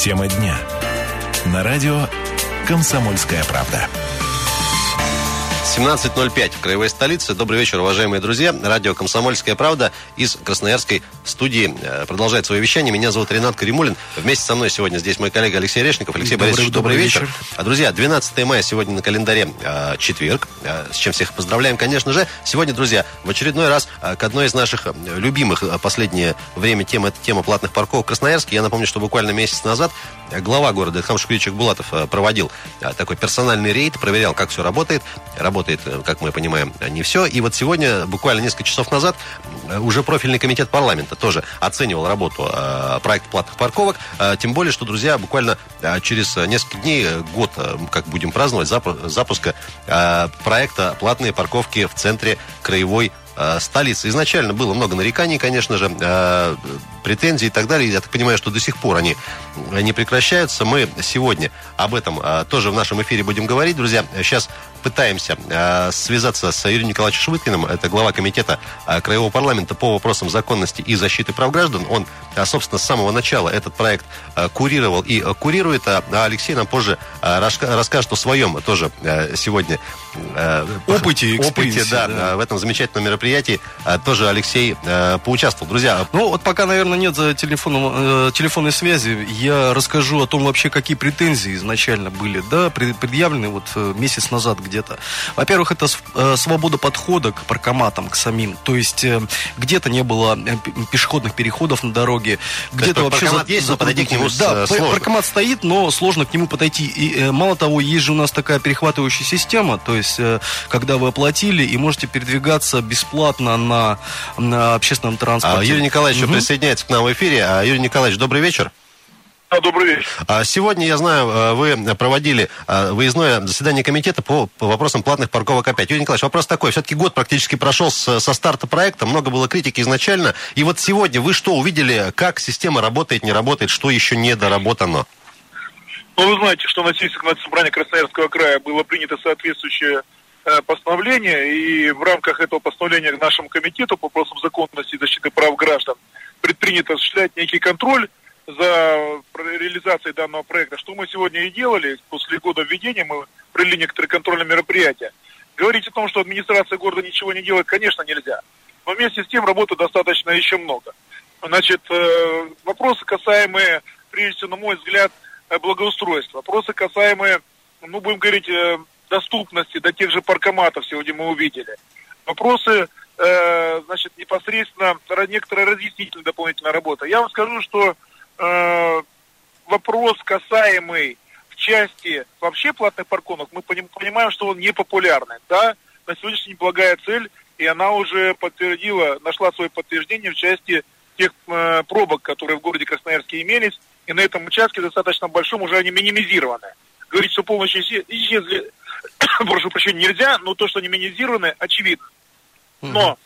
Тема дня. На радио «Комсомольская правда». 17.05 в краевой столице. Добрый вечер, уважаемые друзья. Радио «Комсомольская правда» из Красноярской студии э, продолжает свое вещание. Меня зовут Ренат Каримулин. Вместе со мной сегодня здесь мой коллега Алексей Решников. Алексей добрый, Борисович, добрый, добрый вечер. вечер. А, друзья, 12 мая сегодня на календаре э, четверг, э, с чем всех поздравляем, конечно же. Сегодня, друзья, в очередной раз э, к одной из наших э, любимых э, последнее время тем, это тема платных парковок в Красноярске. Я напомню, что буквально месяц назад глава города Илхам Шукричек Булатов проводил такой персональный рейд, проверял, как все работает. Работает, как мы понимаем, не все. И вот сегодня, буквально несколько часов назад, уже профильный комитет парламента тоже оценивал работу э, проекта платных парковок. Э, тем более, что, друзья, буквально э, через несколько дней, год, как будем праздновать запуска проекта «Платные парковки в центре краевой столицы. Изначально было много нареканий, конечно же, претензий и так далее. Я так понимаю, что до сих пор они не прекращаются. Мы сегодня об этом тоже в нашем эфире будем говорить, друзья. Сейчас пытаемся э, связаться с Юрием Николаевичем Швыткиным, это глава комитета э, Краевого парламента по вопросам законности и защиты прав граждан. Он, собственно, с самого начала этот проект курировал и курирует, а Алексей нам позже расскажет о своем тоже сегодня опыте, опыте да, да. в этом замечательном мероприятии тоже Алексей поучаствовал. Друзья, ну вот пока, наверное, нет телефона, э, телефонной связи, я расскажу о том вообще, какие претензии изначально были, да, предъявлены вот э, месяц назад где-то. Во-первых, это э, свобода подхода к паркоматам, к самим. То есть где-то не было пешеходных переходов на дороге, где-то вообще... Паркомат за, есть, за, но подойти к нему Да, сложно. паркомат стоит, но сложно к нему подойти. И мало того, есть же у нас такая перехватывающая система, то есть когда вы оплатили и можете передвигаться бесплатно на, на общественном транспорте. А, Юрий Николаевич угу. присоединяется к нам в эфире. А, Юрий Николаевич, добрый вечер. Да, добрый вечер. А сегодня, я знаю, э, вы проводили выездное заседание комитета по, по вопросам платных парковок опять. Юрий Николаевич, вопрос такой. Все-таки год практически прошел с, со старта проекта, много было критики изначально. И вот сегодня вы что увидели, как система работает, не работает, что еще не доработано? Ну, вы знаете, что на сессии собрания Красноярского края было принято соответствующее э, постановление, и в рамках этого постановления к нашему комитету по вопросам законности и защиты прав граждан предпринято осуществлять некий контроль за реализацией данного проекта. Что мы сегодня и делали, после года введения мы провели некоторые контрольные мероприятия. Говорить о том, что администрация города ничего не делает, конечно, нельзя. Но вместе с тем работы достаточно еще много. Значит, э, вопросы, касаемые, прежде всего, на мой взгляд, э, благоустройства. Вопросы, касаемые, ну, будем говорить, э, доступности до тех же паркоматов сегодня мы увидели. Вопросы, значит, непосредственно некоторая разъяснительная дополнительная работа. Я вам скажу, что э, вопрос, касаемый в части вообще платных парковок, мы понимаем, что он не популярный. Да, на сегодняшний день благая цель, и она уже подтвердила, нашла свое подтверждение в части тех э, пробок, которые в городе Красноярске имелись, и на этом участке достаточно большом уже они минимизированы. Говорить, что полностью исчезли, прошу прощения, нельзя, но то, что они минимизированы, очевидно. Но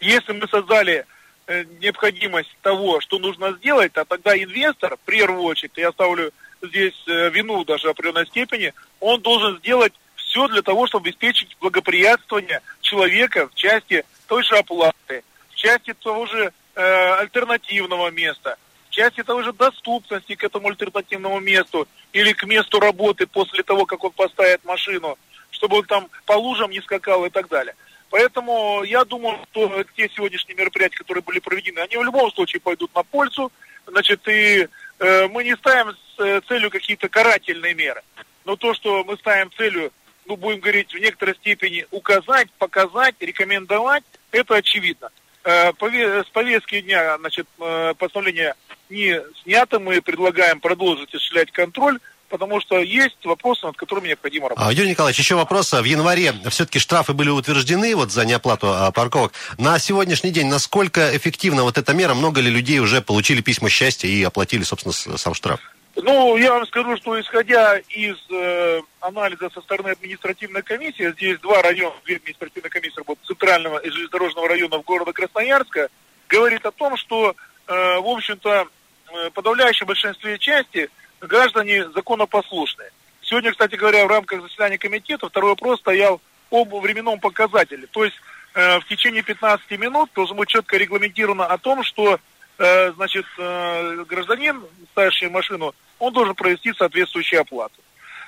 если мы создали Э, необходимость того, что нужно сделать, а тогда инвестор, в очередь, я ставлю здесь э, вину даже определенной степени, он должен сделать все для того, чтобы обеспечить благоприятствование человека в части той же оплаты, в части того же э, альтернативного места, в части того же доступности к этому альтернативному месту или к месту работы после того, как он поставит машину, чтобы он там по лужам не скакал и так далее. Поэтому я думаю, что те сегодняшние мероприятия, которые были проведены, они в любом случае пойдут на пользу. Значит, и э, мы не ставим с э, целью какие-то карательные меры. Но то, что мы ставим целью, ну, будем говорить, в некоторой степени указать, показать, рекомендовать, это очевидно. Э, с повестки дня, значит, э, постановление не снято, мы предлагаем продолжить осуществлять контроль потому что есть вопросы, над которыми необходимо работать. А, Юрий Николаевич, еще вопрос. В январе все-таки штрафы были утверждены вот за неоплату а, парковок. На сегодняшний день насколько эффективна вот эта мера? Много ли людей уже получили письма счастья и оплатили, собственно, сам штраф? Ну, я вам скажу, что исходя из э, анализа со стороны административной комиссии, здесь два района, две административные комиссии работают, центрального и железнодорожного района города Красноярска, говорит о том, что, э, в общем-то, э, подавляющее большинстве части граждане законопослушные. Сегодня, кстати говоря, в рамках заседания комитета второй вопрос стоял об временном показателе. То есть э, в течение 15 минут должно быть четко регламентировано о том, что э, значит, э, гражданин, ставящий машину, он должен провести соответствующую оплату.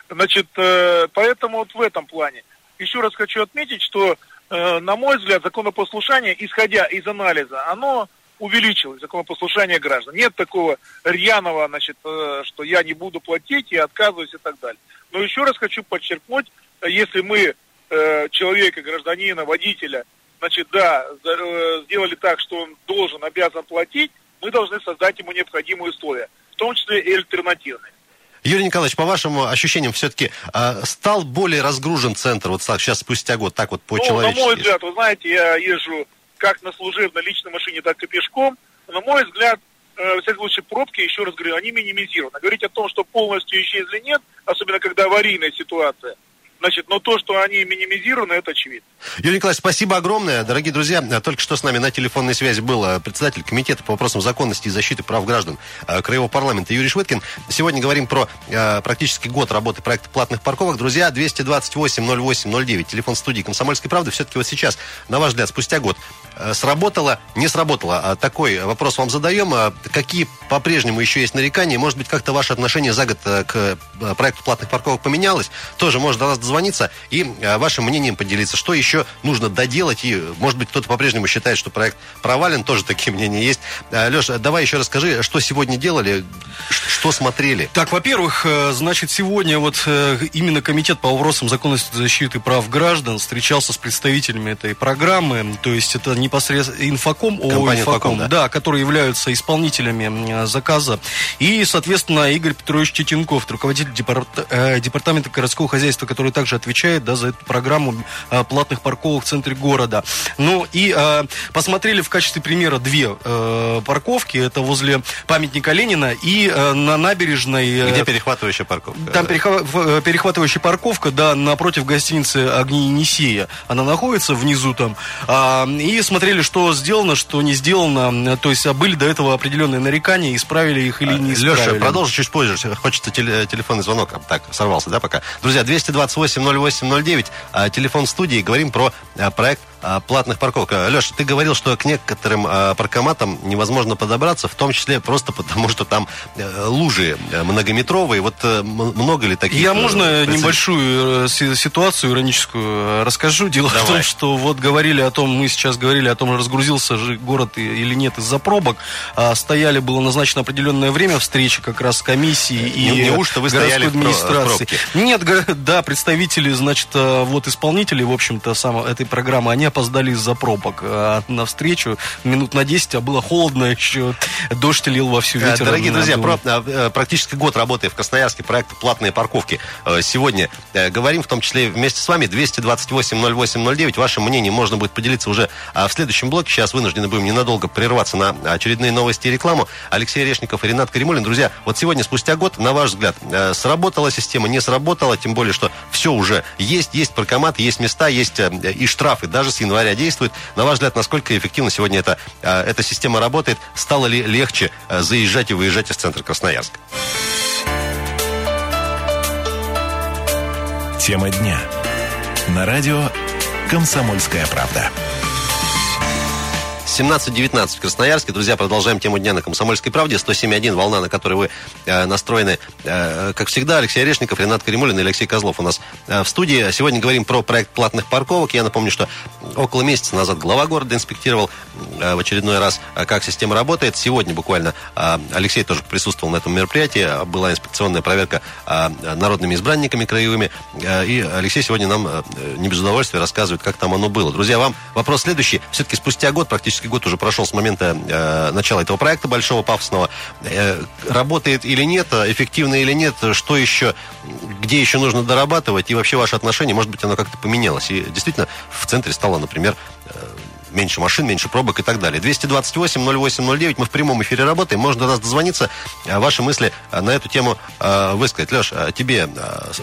Значит, э, поэтому вот в этом плане. Еще раз хочу отметить, что, э, на мой взгляд, законопослушание, исходя из анализа, оно увеличилось, законопослушание граждан. Нет такого рьяного, значит, э, что я не буду платить и отказываюсь и так далее. Но еще раз хочу подчеркнуть, если мы человека, гражданина, водителя, значит, да, сделали так, что он должен, обязан платить, мы должны создать ему необходимые условия, в том числе и альтернативные. Юрий Николаевич, по вашим ощущениям, все-таки э, стал более разгружен центр вот сейчас спустя год, так вот по-человечески? Ну, на мой взгляд, вы знаете, я езжу как на служебной личной машине, так и пешком. На мой взгляд, э, всяком случае, пробки, еще раз говорю, они минимизированы. Говорить о том, что полностью исчезли, нет, особенно когда аварийная ситуация – Значит, но то, что они минимизированы, это очевидно. Юрий Николаевич, спасибо огромное. Дорогие друзья, только что с нами на телефонной связи был э, председатель комитета по вопросам законности и защиты прав граждан э, Краевого парламента Юрий Швыткин. Сегодня говорим про э, практически год работы проекта платных парковок. Друзья, 228-08-09, телефон студии «Комсомольской правды». Все-таки вот сейчас, на ваш взгляд, спустя год, сработало, не сработало? А такой вопрос вам задаем. Какие по-прежнему еще есть нарекания? Может быть, как-то ваше отношение за год к проекту платных парковок поменялось? Тоже может до нас дозвониться и э, вашим мнением поделиться. Что еще нужно доделать? И, может быть, кто-то по-прежнему считает, что проект провален. Тоже такие мнения есть. Э, Леша, давай еще расскажи, что сегодня делали, что смотрели? Так, во-первых, э, значит, сегодня вот именно Комитет по вопросам законности защиты прав граждан встречался с представителями этой программы. То есть это непосредственно инфоком, о, инфоком, да? да, которые являются исполнителями заказа. И, соответственно, Игорь Петрович Четенков, руководитель департамента городского хозяйства, который также отвечает да, за эту программу а, платных парковок в центре города. Ну и а, посмотрели в качестве примера две а, парковки. Это возле памятника Ленина и а, на набережной... Где перехватывающая парковка? Там перехва- перехватывающая парковка, да, напротив гостиницы «Огни Енисея». Она находится внизу там. А, и смотрели, что сделано, что не сделано. То есть были до этого определенные нарекания, исправили их или не исправили. Леша, продолжи чуть позже. Хочется телефонный звонок. Так, сорвался, да, пока? Друзья, 228 80809, а, телефон студии. Говорим про а, проект платных парковок. Леша, ты говорил, что к некоторым паркоматам невозможно подобраться, в том числе просто потому, что там э, лужи э, многометровые. Вот э, много ли таких? Я можно небольшую ситуацию ироническую расскажу. Дело Давай. в том, что вот говорили о том, мы сейчас говорили о том, разгрузился же город или нет из-за пробок. Стояли, было назначено определенное время встречи как раз комиссии и не, неужто вы городской администрации. Нет, да, представители, значит, вот исполнители, в общем-то, сам, этой программы, они опоздали из-за пробок а, на встречу минут на 10, а было холодно еще, дождь лил во всю ветер. Дорогие друзья, про, э, практически год работая в Красноярске проект «Платные парковки». Э, сегодня э, говорим, в том числе вместе с вами, 228-08-09. Ваше мнение можно будет поделиться уже в следующем блоке. Сейчас вынуждены будем ненадолго прерваться на очередные новости и рекламу. Алексей Решников и Ренат Каримулин. Друзья, вот сегодня, спустя год, на ваш взгляд, сработала система, не сработала, тем более, что все уже есть, есть паркомат, есть места, есть и штрафы. Даже с января действует. На ваш взгляд, насколько эффективно сегодня эта, э, эта система работает? Стало ли легче э, заезжать и выезжать из центра Красноярска? Тема дня. На радио «Комсомольская правда». 17.19 в Красноярске. Друзья, продолжаем тему дня на Комсомольской правде. 107.1, волна, на которой вы э, настроены. Э, как всегда, Алексей Орешников, Ренат Каримулин и Алексей Козлов у нас э, в студии. Сегодня говорим про проект платных парковок. Я напомню, что около месяца назад глава города инспектировал э, в очередной раз, э, как система работает. Сегодня буквально э, Алексей тоже присутствовал на этом мероприятии. Была инспекционная проверка э, народными избранниками краевыми. Э, и Алексей сегодня нам э, не без удовольствия рассказывает, как там оно было. Друзья, вам вопрос следующий. Все-таки спустя год практически практически год уже прошел с момента э, начала этого проекта большого, пафосного. Э, работает или нет, эффективно или нет, что еще, где еще нужно дорабатывать, и вообще ваше отношение, может быть, оно как-то поменялось. И действительно, в центре стало, например, э, меньше машин, меньше пробок и так далее. 228-08-09, мы в прямом эфире работаем, можно до нас дозвониться, э, ваши мысли э, на эту тему э, высказать. Леш, тебе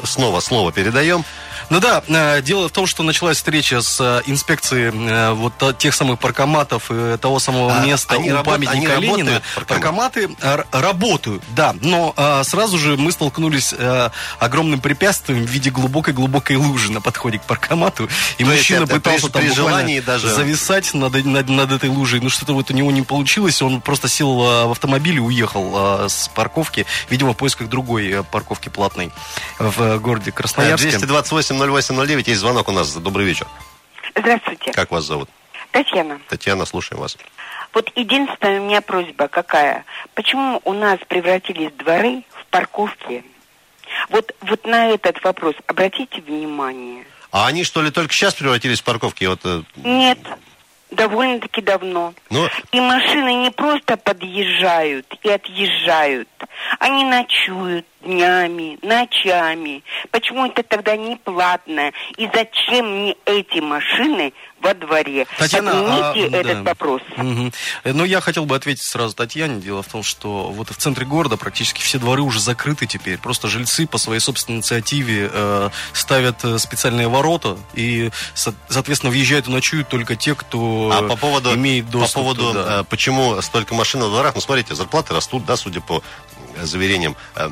снова слово передаем. Ну да, дело в том, что началась встреча с инспекцией вот тех самых паркоматов и того самого а, места они у работ... памятника они Ленина. Паркоматы работают, да, но сразу же мы столкнулись огромным препятствием в виде глубокой-глубокой лужи на подходе к паркомату, и То мужчина пытался там при желании даже зависать стоять над, над, над этой лужей, но что-то вот у него не получилось, он просто сел в автомобиль и уехал с парковки, видимо, в поисках другой парковки платной в городе Красноярске. 228-08-09, есть звонок у нас, добрый вечер. Здравствуйте. Как вас зовут? Татьяна. Татьяна, слушаем вас. Вот единственная у меня просьба какая. Почему у нас превратились дворы в парковки? Вот, вот на этот вопрос обратите внимание. А они что ли только сейчас превратились в парковки? Вот... Э, Нет, довольно-таки давно. Ну... И машины не просто подъезжают и отъезжают. Они ночуют днями, ночами. Почему это тогда не платно? И зачем мне эти машины во дворе? Татьяна, Поднимите а, этот да. вопрос. Угу. Но я хотел бы ответить сразу Татьяне. Дело в том, что вот в центре города практически все дворы уже закрыты теперь. Просто жильцы по своей собственной инициативе э, ставят э, специальные ворота и, соответственно, въезжают и ночуют только те, кто а по поводу, имеет доступ. По поводу, туда. Э, почему столько машин во дворах, ну, смотрите, зарплаты растут, да, судя по заверениям э,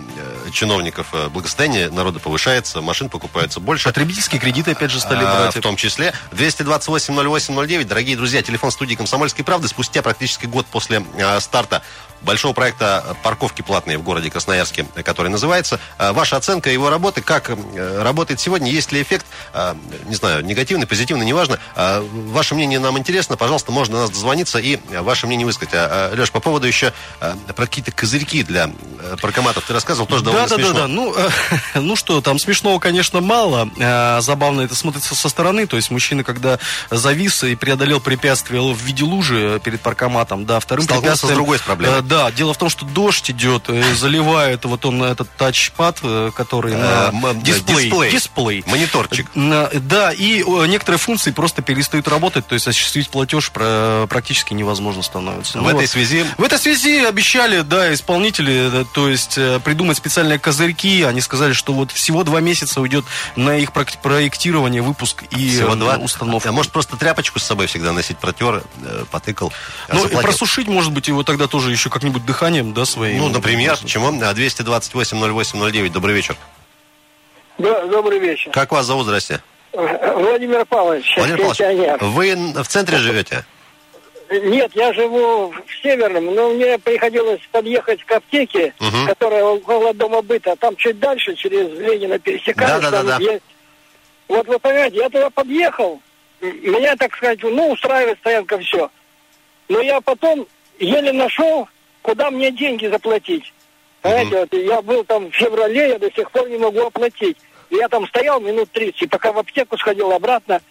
чиновников э, благосостояние народа повышается, машин покупается больше. Потребительские кредиты опять же стали брать. В том числе. 228-08-09. Дорогие друзья, телефон студии «Комсомольской правды». Спустя практически год после э, старта большого проекта парковки платные в городе Красноярске, который называется. Ваша оценка его работы, как работает сегодня, есть ли эффект, не знаю, негативный, позитивный, неважно. Ваше мнение нам интересно, пожалуйста, можно до нас дозвониться и ваше мнение высказать. Леш, по поводу еще про какие-то козырьки для паркоматов ты рассказывал, тоже да, довольно да, смешно. Да, да, ну, э, ну что, там смешного, конечно, мало. Э, забавно это смотрится со стороны. То есть мужчина, когда завис и преодолел препятствие в виде лужи перед паркоматом, да, вторым Столкнулся с другой проблемой. Э, да, дело в том, что дождь идет, э, заливает вот он этот тачпад, э, который на Э, дисплей. дисплей. дисплей. Мониторчик. Да, и некоторые функции просто перестают работать, то есть осуществить платеж практически невозможно становится. В Ну этой вот. связи В этой связи обещали, да, исполнители, то есть придумать специальные козырьки. Они сказали, что вот всего два месяца уйдет на их проектирование, выпуск и всего два. установку. А может просто тряпочку с собой всегда носить, протер, потыкал, ну, и просушить, может быть, его тогда тоже еще как-нибудь дыханием, да, своим. Ну, например, почему? А, 228-08-09, добрый вечер. Да, добрый вечер. Как вас зовут, здрасте? Владимир Павлович, Владимир Павлович, пенсионер. вы в центре живете? Нет, я живу в Северном, но мне приходилось подъехать к аптеке, Мгм. которая около дома быта. Там чуть дальше, через Ленина пересекаешь. Да-да-да-да. там есть- Вот вы понимаете, я туда подъехал, меня, так сказать, ну, устраивает стоянка, все. Но я потом еле нашел, куда мне деньги заплатить. Понимаете, вот я был там в феврале, я до сих пор не могу оплатить. Я там стоял минут 30, пока в аптеку сходил обратно.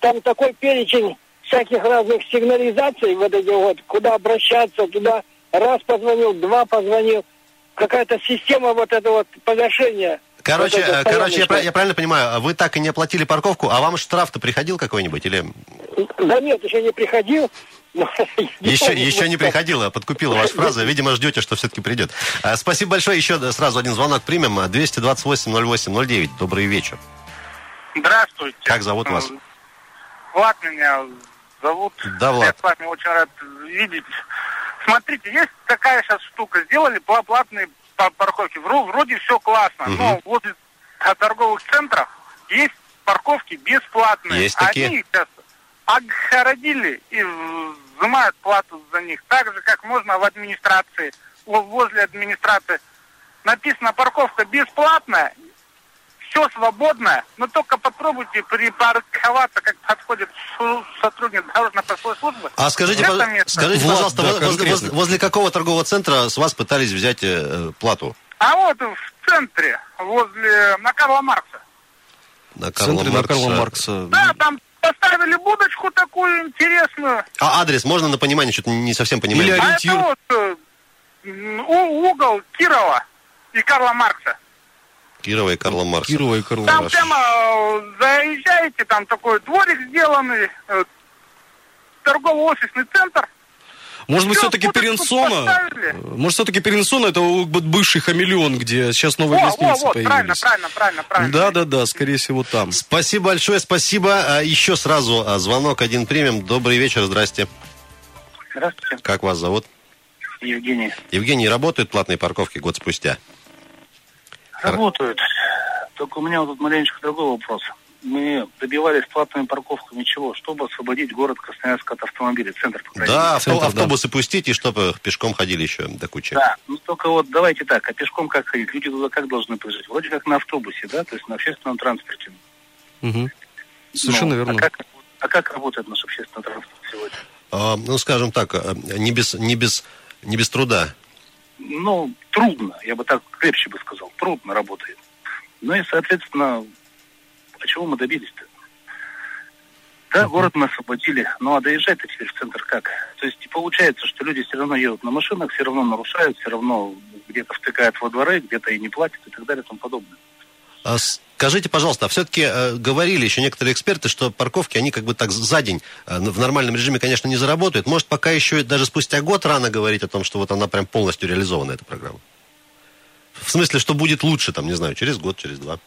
Там такой перечень всяких разных сигнализаций, вот эти вот, куда обращаться, туда раз позвонил, два позвонил. Какая-то система вот этого вот погашения. Короче, Вот э, короче я, я правильно понимаю, вы так и не оплатили парковку, а вам штраф-то приходил какой-нибудь? Или Да нет, еще не приходил. еще, не еще не приходила, подкупила ваша фраза. Видимо, ждете, что все-таки придет. А, Спасибо большое. Еще сразу один звонок примем. 228-08-09. Добрый вечер. Здравствуйте. Как зовут вас? Влад меня зовут. Да, Влад. Я с вами очень рад видеть. Смотрите, есть такая сейчас штука. Сделали пла- платные па- парковки. Вро- Вроде все классно. Мгм. Но возле а, торговых центров есть парковки бесплатные. Есть такие. Они их сейчас огородили и взимают плату за них. Так же, как можно в администрации. Во- Возле администрации написано парковка бесплатная, все свободное, но только попробуйте припарковаться, как подходит сотрудник дорожно-постовой службы. А скажите, место. скажите Влад, пожалуйста, да, воз- возле, возле- возле какого торгового центра с вас пытались взять э, плату? А вот в центре, возле, на Карла Маркса. На В центре на Карла Маркса. Да, там поставили будочку такую интересную. А адрес можно на понимание? Что-то не совсем понимаю. Или А это вот э, угол Кирова и Карла Маркса. Кирова и Карла Маркса. Кирова и Карла Там Маркса. прямо э, заезжаете, там такой дворик сделанный, э, торгово-офисный центр. Может быть, все-таки Перенсона? Может, все-таки Перенсона это бывший хамелеон, где сейчас новые во, гостиницы вот, правильно, появились. правильно, правильно, правильно. Да, да, да, скорее всего там. Спасибо большое, спасибо. А, Еще сразу а, звонок один примем. Добрый вечер, здрасте. Здравствуйте, Как вас зовут? Евгений. Евгений, работают платные парковки год спустя? Работают. Только у меня вот тут маленечко другой вопрос. Мы добивались платными парковками чего? Чтобы освободить город Красноярск от автомобилей, центр, по крайней Да, Центр, да. автобусы пустить, и чтобы пешком ходили еще до кучи. Да, ну только вот давайте так, а пешком как ходить? Люди туда как должны поезжать? Вроде как на автобусе, да, то есть на общественном транспорте. Мгм. Совершенно Ну, верно. А как, а как работает наш общественный транспорт сегодня? А, ну, скажем так, а, не без, не без, не без труда. Ну, трудно, я бы так крепче бы сказал, трудно работает. Ну и, соответственно, а чего мы добились-то? Да, город мы освободили, ну а доезжать-то теперь в центр как? То есть получается, что люди все равно едут на машинах, все равно нарушают, все равно где-то втыкают во дворы, где-то и не платят и так далее и тому подобное. А Скажите, пожалуйста, а все-таки говорили еще некоторые эксперты, что парковки, они как бы так за день э, в нормальном режиме, конечно, не заработают. Может, пока еще даже спустя год рано говорить о том, что вот она прям полностью реализована, эта программа? В смысле, что будет лучше, там, не знаю, через год, через два?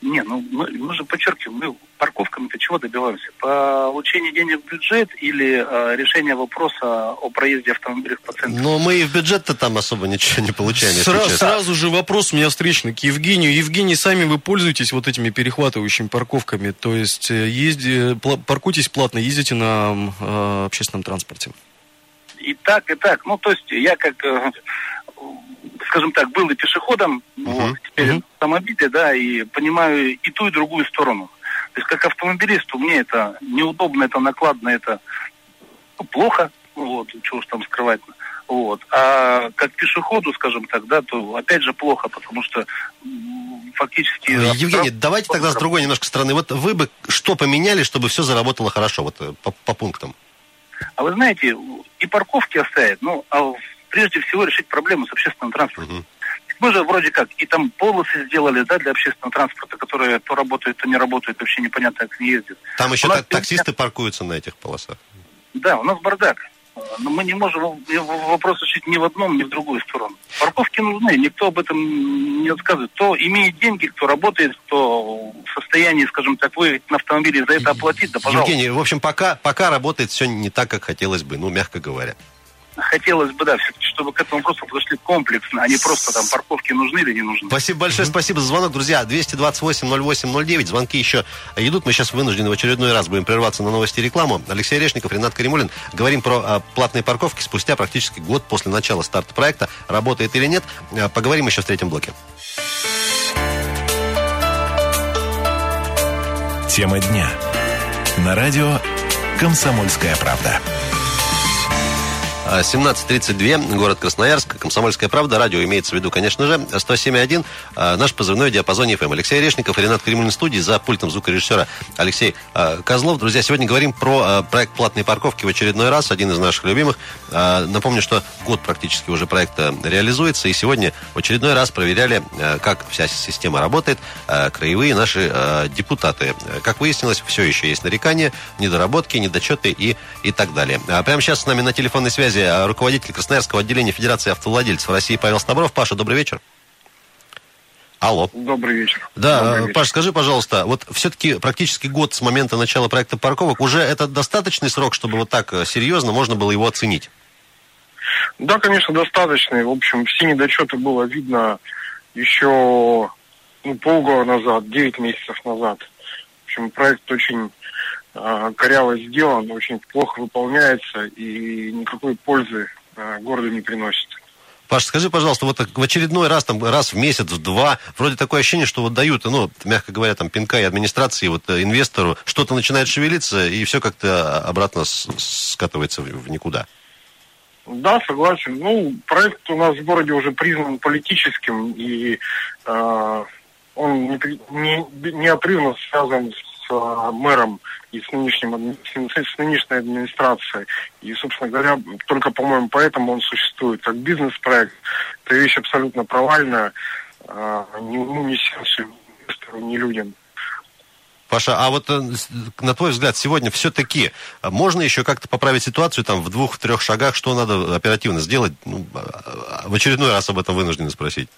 Не, ну мы, мы же подчеркиваем, мы парковками-то чего добиваемся? Получение денег в бюджет или э, решение вопроса о проезде автомобилей по центру? Но мы и в бюджет-то там особо ничего не получаем, Сра- сразу же вопрос у меня встречный к Евгению. Евгений, сами вы пользуетесь вот этими перехватывающими парковками, то есть э, езди, пла- паркуйтесь платно, ездите на э, общественном транспорте. И так, и так. Ну, то есть я как, э, скажем так, был и пешеходом, вот, теперь в автомобиле, да, и понимаю и ту, и другую сторону. То есть как автомобилисту мне это неудобно, это накладно, это ну, плохо, вот, чего уж там скрывать. Вот. А как пешеходу, скажем так, да, то опять же плохо, потому что фактически... Э, Евгений, автотранспорт- давайте тогда с другой немножко стороны. Вот вы бы что поменяли, чтобы все заработало хорошо, вот э, по, по пунктам? А вы знаете, и парковки оставить, ну, а прежде всего решить проблему с общественным транспортом. Мгм. Мы же вроде как и там полосы сделали, да, для общественного транспорта, которые то работают, то не работают, вообще непонятно, как не ездят. Там еще нас так- таксисты паркуются на этих полосах. Да, у нас бардак. Но мы не можем вопрос решить ни в одном, ни в другую сторону. Парковки нужны, никто об этом не отказывает. Кто имеет деньги, кто работает, кто в состоянии, скажем так, выехать на автомобиле и за это оплатить, да пожалуйста. Евгений, в общем, пока, пока работает все не так, как хотелось бы, ну, мягко говоря. Хотелось бы, да, все-таки, чтобы к этому вопросу подошли комплексно, а не просто там парковки нужны или не нужны. Спасибо большое, спасибо за звонок, друзья. 228-08-09, звонки еще идут. Мы сейчас вынуждены в очередной раз будем прерваться на новости и рекламу. Алексей Решников, Ренат Каримулин. Говорим про а, платные парковки спустя практически год после начала старта проекта. Работает или нет, А, поговорим еще в третьем блоке. Тема дня. На радио «Комсомольская правда». А, 17.32, город Красноярск, Комсомольская правда, радио имеется в виду, конечно же, 107.1, а, наш позывной в диапазоне FM. Алексей Решников, Ренат Кремлин студии, за пультом звукорежиссера Алексей а, Козлов. Друзья, сегодня говорим про а, проект платной парковки в очередной раз, один из наших любимых. Напомню, что год практически уже проекта реализуется, и сегодня в очередной раз проверяли, как вся система работает, краевые наши депутаты. Как выяснилось, все еще есть нарекания, недоработки, недочеты и, и так далее. Прямо сейчас с нами на телефонной связи а, руководитель Красноярского отделения Федерации автовладельцев России Павел Стабров. Паша, добрый вечер. Алло. Добрый вечер. Да, Добрый э, вечер. Паш, скажи, пожалуйста, вот все-таки практически год с момента начала проекта парковок, уже это достаточный срок, чтобы вот так э, серьезно можно было его оценить? Да, конечно, достаточно. В общем, все недочеты было видно еще ну, полгода назад, 9 месяцев назад. В общем, проект очень коряво сделан, очень плохо выполняется и никакой пользы э, городу не приносит. Паш, скажи, пожалуйста, вот в очередной раз, там, раз в месяц, в два, вроде такое ощущение, что вот дают, ну, мягко говоря, там, пинка и администрации, и вот э, инвестору, что-то начинает шевелиться, и все как-то обратно с- скатывается в никуда. Да, согласен. Ну, проект у нас в городе уже признан политическим, и э, он непри- не- неотрывно связан с э, мэром и с, нынешним, с, нынешней администрацией. И, собственно говоря, только, по-моему, поэтому он существует. Как бизнес-проект, это вещь абсолютно провальная, э, ни уму, ни сердцу, ни инвестору, ни людям. Паша, а вот э, на твой взгляд, сегодня все-таки можно еще как-то поправить ситуацию там в двух-трех шагах, что надо оперативно сделать? Ну, а- а- в очередной раз об этом вынуждены спросить.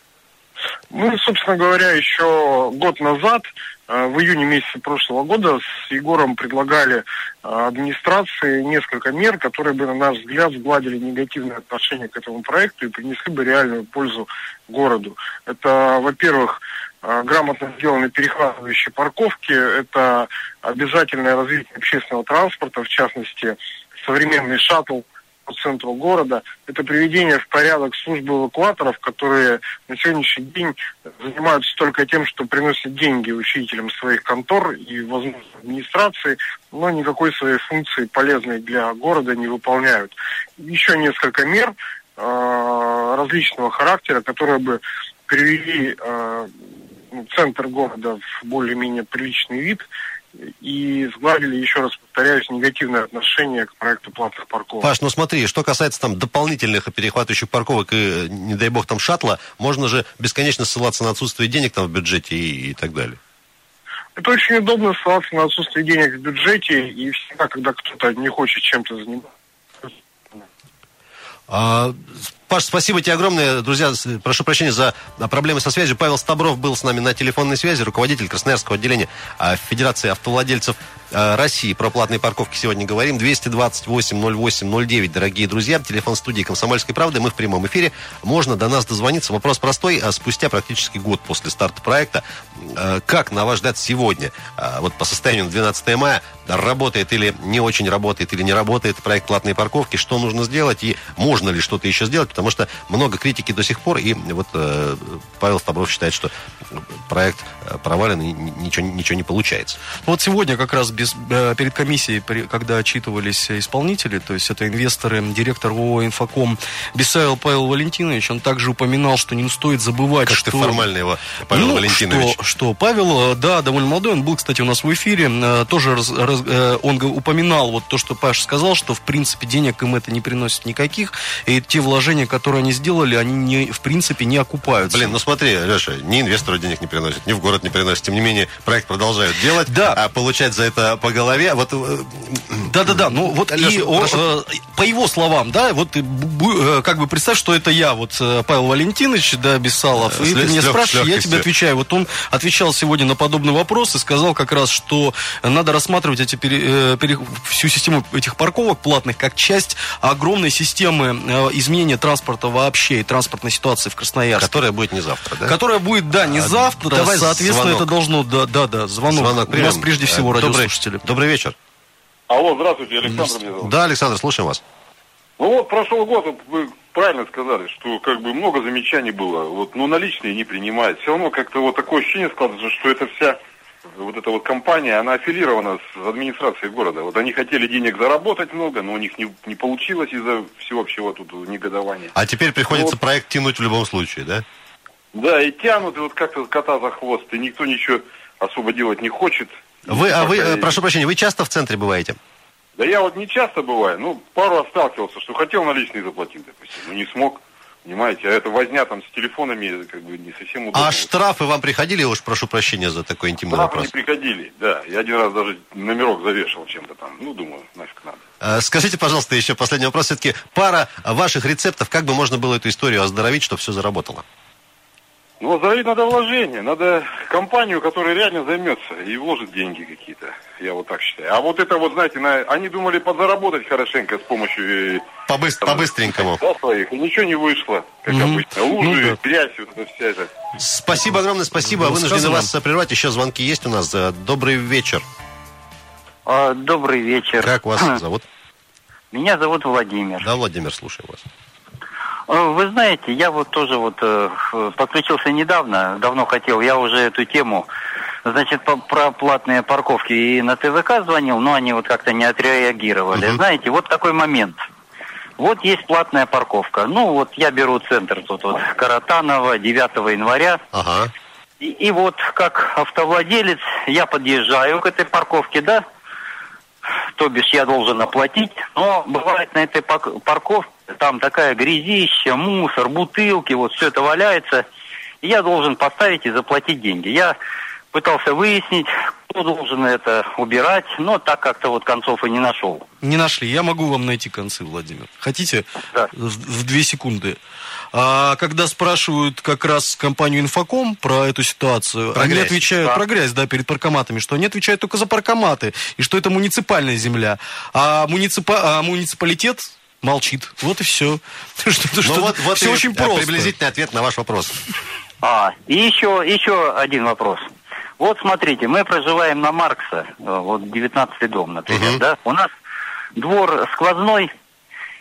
Ну, собственно говоря, еще год назад, в июне месяце прошлого года, с Егором предлагали э, администрации несколько мер, которые бы, на наш взгляд, сгладили негативное отношение к этому проекту и принесли бы реальную пользу городу. Это, во-первых, э, грамотно сделаны перехватывающие парковки. Это обязательное развитие общественного транспорта, в частности, современный шаттл по центру города. Это приведение в порядок службы эвакуаторов, которые на сегодняшний день занимаются только тем, что приносят деньги учителям своих контор и, возможно, администрации, но никакой своей функции полезной для города не выполняют. Еще несколько мер э, различного характера, которые бы привели э, центр города в более-менее приличный вид и сгладили, еще раз повторяюсь, негативное отношение к проекту платных парковок. Паш, ну смотри, что касается там дополнительных перехватывающих парковок и, не дай бог, там шаттла, можно же бесконечно ссылаться на отсутствие денег там в бюджете и, и так далее. Это очень удобно ссылаться на отсутствие денег в бюджете, и всегда, когда кто-то не хочет чем-то заниматься. А, Паш, спасибо тебе огромное. Друзья, прошу прощения за проблемы со связью. Павел Стабров был с нами на телефонной связи, руководитель Красноярского отделения а, Федерации автовладельцев а, России. Про платные парковки сегодня говорим. 228-08-09, дорогие друзья. Телефон студии «Комсомольской правды». Мы в прямом эфире. Можно до нас дозвониться. Вопрос простой. Спустя практически год после старта проекта, как, на ваш взгляд, сегодня, вот по состоянию на 12 мая, работает или не очень работает, или не работает проект платные парковки, что нужно сделать и можно ли что-то еще сделать, потому что много критики до сих пор, и вот э, Павел Стабров считает, что проект э, провален и ничего, ничего не получается. Вот сегодня как раз без, э, перед комиссией, когда отчитывались исполнители, то есть это инвесторы, директор ООО «Инфоком» Бесаев Павел Валентинович, он также упоминал, что не стоит забывать, как что... ты формально его, Павел ну, Валентинович. Что, что Павел, да, довольно молодой, он был, кстати, у нас в эфире, тоже раз, раз, он упоминал вот то, что Паш сказал, что, в принципе, денег им это не приносит никаких, и те вложения, которые они сделали, они, не, в принципе, не окупаются. Блин, ну смотри, Леша, ни инвестору денег не приносит, ни в город не приносит. Тем не менее, проект продолжают делать, да. а получать за это по голове. Вот... Э, Да-да-да, ну вот Леша, и он, э, по его словам, да, вот э, как бы представь, что это я, вот Павел Валентинович, да, Бессалов, и ты меня спрашиваешь, я тебе отвечаю. Вот он отвечал сегодня на подобный вопрос и сказал как раз, что надо рассматривать эти пере, пере, всю систему этих парковок платных как часть огромной системы изменения транспорта вообще и транспортной ситуации в Красноярске. Которая будет не завтра, да? Которая будет, да, не а, завтра. Давай соответственно, звонок. это должно, да, да, да, звонок. звонок У нас прежде всего добрый, радиослушатели. Добрый вечер. Алло, здравствуйте, Александр меня зовут. Да, Александр, слушаем вас. Ну вот, прошел год, вы правильно сказали, что как бы много замечаний было, вот, но наличные не принимают. Все равно как-то вот такое ощущение складывается, что это вся вот эта вот компания, она аффилирована с администрацией города. Вот они хотели денег заработать много, но у них не, не получилось из-за всеобщего тут негодования. А теперь приходится вот. проект тянуть в любом случае, да? Да, и тянут, и вот как-то кота за хвост, и никто ничего особо делать не хочет. Вы, а вы, и... Э, прошу прощения, вы часто в центре бываете? Да я вот не часто бываю, ну, пару раз сталкивался, что хотел наличные заплатить, допустим, но не смог. Понимаете, а это возня там с телефонами как бы не совсем удобно. А штрафы вам приходили? Уж прошу прощения за такой интимный штрафы вопрос. не приходили, да. Я один раз даже номерок завешал чем-то там. Ну, думаю, нафиг надо. А, скажите, пожалуйста, еще последний вопрос. Все-таки пара ваших рецептов, как бы можно было эту историю оздоровить, чтобы все заработало? Ну, оздоровить надо вложение. Надо компанию, которая реально займется и вложит деньги какие-то. Я вот так считаю. А вот это вот, знаете, на... они думали подзаработать хорошенько с помощью... Э, Побыс... По-быстренькому. Да, своих. И ничего не вышло, как mm-hmm. обычно. Лужи, ну, да. грязь, вот это вся эта. Спасибо огромное, спасибо. Ну, Вынуждены вас прервать. Еще звонки есть у нас. Добрый вечер. А, добрый вечер. Как вас зовут? Меня зовут Владимир. Да, Владимир, слушаю вас. Э, вы знаете, я вот тоже вот э, подключился недавно, давно хотел, я уже эту тему, значит, по, про платные парковки и на ТВК звонил, но они вот как-то не отреагировали. Угу. Знаете, вот такой момент. Вот есть платная парковка. Ну, вот я беру центр тут вот Каратанова 9 января. Ага. И, и вот как автовладелец я подъезжаю к этой парковке, да, то бишь я должен оплатить, но бывает на этой парковке там такая грязища, мусор, бутылки, вот все это валяется, и я должен поставить и заплатить деньги. Я пытался выяснить, кто должен это убирать, но так как-то вот концов и не нашел. Не нашли. Я могу вам найти концы, Владимир. Хотите? Да. В, в две секунды. А когда спрашивают как раз компанию Инфоком про эту ситуацию, про они грязь. отвечают да. про грязь, да, перед паркоматами, что они отвечают только за паркоматы, и что это муниципальная земля. А, муниципа... а муниципалитет молчит. Вот и все. что, ну, что, вот, вот все и очень просто. приблизительный ответ на ваш вопрос. А, и еще, еще один вопрос. Вот смотрите, мы проживаем на Маркса, э, вот 19-й дом, например, Мгм. да? У нас двор сквозной,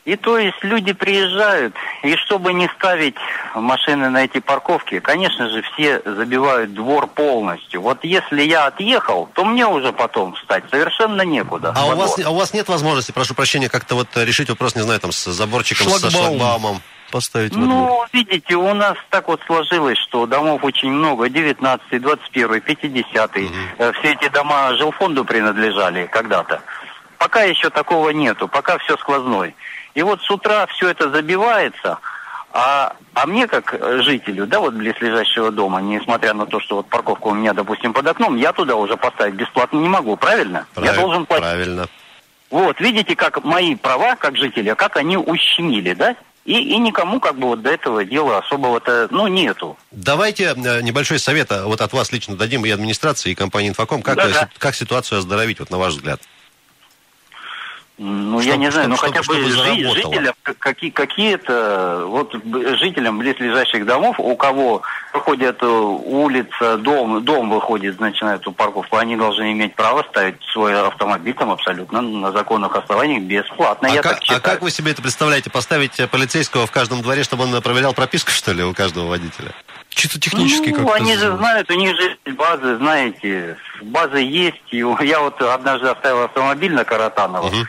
и то есть люди приезжают, и чтобы не ставить машины на эти парковки, конечно же, все забивают двор полностью. Вот если я отъехал, то мне уже потом встать совершенно некуда. А у, вас, а у вас нет возможности, прошу прощения, как-то вот решить вопрос, не знаю, там, с заборчиком, со Шлагбаум. шлагбаумом? Поставить во двор. Ну, видите, у нас так вот сложилось, что домов очень много, 19 21 50 Э, Все эти дома жилфонду принадлежали когда-то. Пока еще такого нету, пока все сквозной. И вот с утра все это забивается, а, а мне как э, жителю, да, вот близлежащего дома, несмотря на то, что вот парковка у меня, допустим, под окном, я туда уже поставить бесплатно не могу, правильно? я Правиль- должен платить. Правильно. Вот, видите, как мои права, как жителя, как они ущемили, да? И, и никому как бы вот до этого дела особого-то, ну, нету. Давайте э, небольшой совет а, вот от вас лично дадим и администрации, и компании «Инфоком». Как, э, си- как ситуацию оздоровить, вот на ваш взгляд? Ну, Чтоб- я не знаю, ну чтоб- хотя чтобы- бы чтобы жителям какие, какие-то, вот жителям близлежащих домов, у кого выходит э, улица, дом, дом выходит, начинает эту парковку, они должны иметь право ставить свой автомобиль там абсолютно на законных основаниях бесплатно, А я как, так а как вы себе это представляете? Поставить э, полицейского в каждом дворе, чтобы он э, проверял прописку, что ли, у каждого водителя? Чисто технически ну, как-то они же знают, у них же есть базы, знаете, базы есть. И я вот однажды оставил автомобиль на Каратаново, Мгм.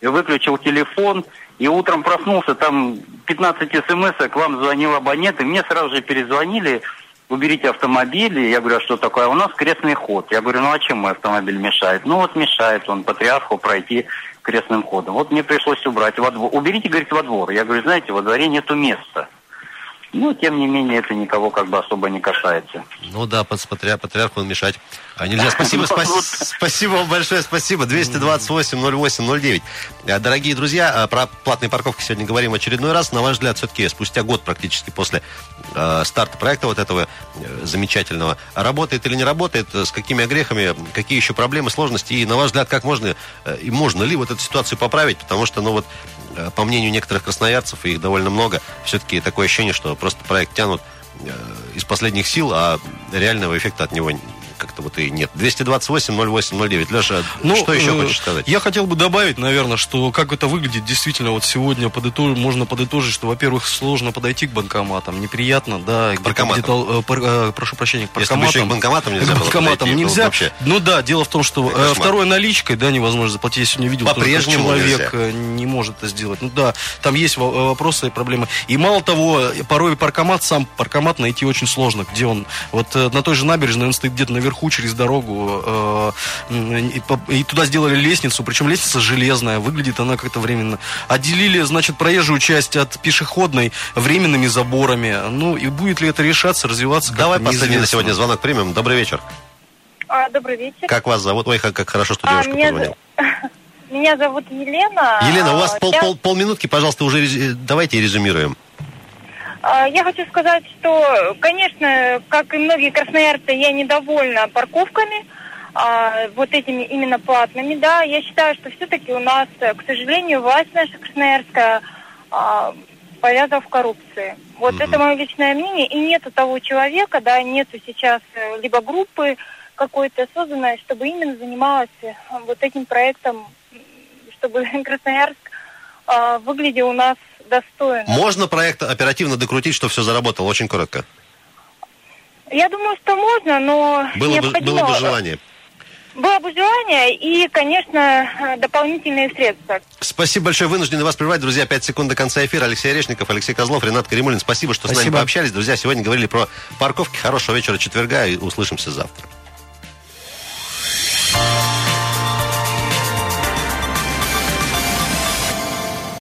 И выключил телефон, и утром проснулся, там 15 смс к вам звонил абонент, и мне сразу же перезвонили, уберите автомобиль, и я говорю, а что такое? А у нас крестный ход. Я говорю, ну а чем мой автомобиль мешает? Ну вот мешает он патриарху пройти крестным ходом. Вот мне пришлось убрать во двор. Уберите, говорит, во двор. Я говорю, знаете, во дворе нету места. Ну, тем не менее, это никого как бы особо не касается. Ну да, патриар- патриарху нельзя. А нельзя. Спасибо, Ну, спа- вот. спасибо вам большое, спасибо. 228-08-09. Э, Дорогие друзья, э, про платные парковки сегодня говорим в очередной раз. На ваш взгляд, все-таки спустя год практически после э, старта проекта вот этого э, замечательного, работает или не работает, э, с какими огрехами, какие еще проблемы, сложности, и на ваш взгляд, как можно, э, и можно ли вот эту ситуацию поправить, потому что, ну вот, по мнению некоторых красноярцев, и их довольно много, все-таки такое ощущение, что просто проект тянут э, из последних сил, а реального эффекта от него как-то вот и нет. 228-08-09. Леша, что еще э, хочешь сказать? Я хотел бы добавить, наверное, что как это выглядит действительно вот сегодня подытож- можно подытожить, что, во-первых, сложно подойти к банкоматам, неприятно, да, где-то паркоматам. где-то, э, пар- э, прошу прощения, к Если бы еще к банкоматам нельзя К банкоматам подойти, ну, нельзя. вообще. Ну да, дело в том, что э, второй наличкой, да, невозможно заплатить. Я сегодня видел, По-прежнему человек нельзя. э, не может это сделать. Ну да, там есть э, вопросы и проблемы. И мало того, порой паркомат, сам паркомат найти очень сложно, где он. Вот э, на той же набережной он стоит где-то наверху через дорогу, э, и, туда сделали лестницу, причем лестница железная, выглядит она как-то временно. Отделили, значит, проезжую часть от пешеходной временными заборами. Ну и будет ли это решаться, развиваться? Давай последний на сегодня звонок примем. Добрый вечер. А, добрый вечер. Как вас зовут? Ой, как, как хорошо, что А, девушка меня, позвонила. меня зовут Елена. Елена, у вас А, пол, я, пол- полминутки, пожалуйста, уже давайте резюмируем. А, я хочу сказать, что, конечно, как и многие красноярцы, я недовольна парковками, а, вот этими именно платными, да. Я считаю, что все-таки у нас, к сожалению, власть наша красноярская а, повязана в коррупции. Вот Мгм. это мое личное мнение. И нету того человека, да, нету сейчас э, либо группы какой-то созданной, чтобы именно занималась э, вот этим проектом, чтобы Красноярск выглядел у нас достойно. Можно проект оперативно докрутить, что все заработало? Очень коротко. Я думаю, что можно, но Было бы, было бы желание. Было бы желание и, конечно, э, дополнительные средства. Спасибо большое. Вынуждены вас прервать. Друзья, 5 секунд до конца эфира. Алексей Орешников, Алексей Козлов, Ренат Каримулин. Спасибо, что с нами Спасибо. пообщались. Друзья, сегодня говорили про парковки. Хорошего вечера четверга и услышимся завтра.